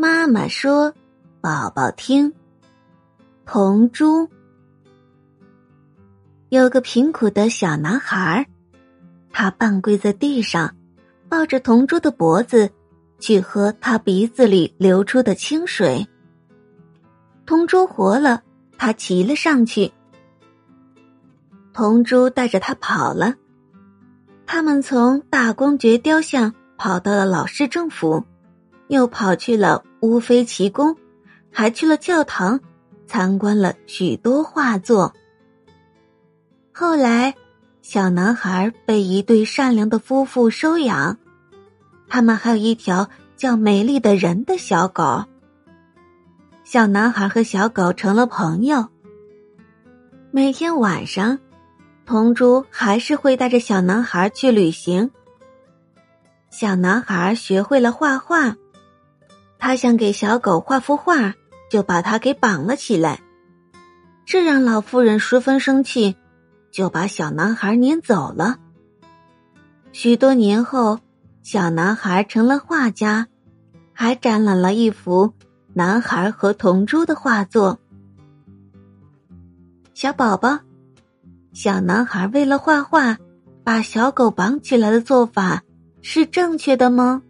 妈妈说：“宝宝听。”同珠有个贫苦的小男孩，他半跪在地上，抱着同珠的脖子去喝他鼻子里流出的清水。同珠活了，他骑了上去。同珠带着他跑了，他们从大公爵雕像跑到了老市政府，又跑去了乌菲奇宫，还去了教堂，参观了许多画作。后来，小男孩被一对善良的夫妇收养，他们还有一条叫美丽的人的小狗。小男孩和小狗成了朋友，每天晚上。同珠还是会带着小男孩去旅行。小男孩学会了画画，他想给小狗画幅画，就把它给绑了起来。这让老妇人十分生气，就把小男孩撵走了。许多年后，小男孩成了画家，还展览了一幅男孩和同珠的画作。小宝宝。小男孩为了画画，把小狗绑起来的做法是正确的吗？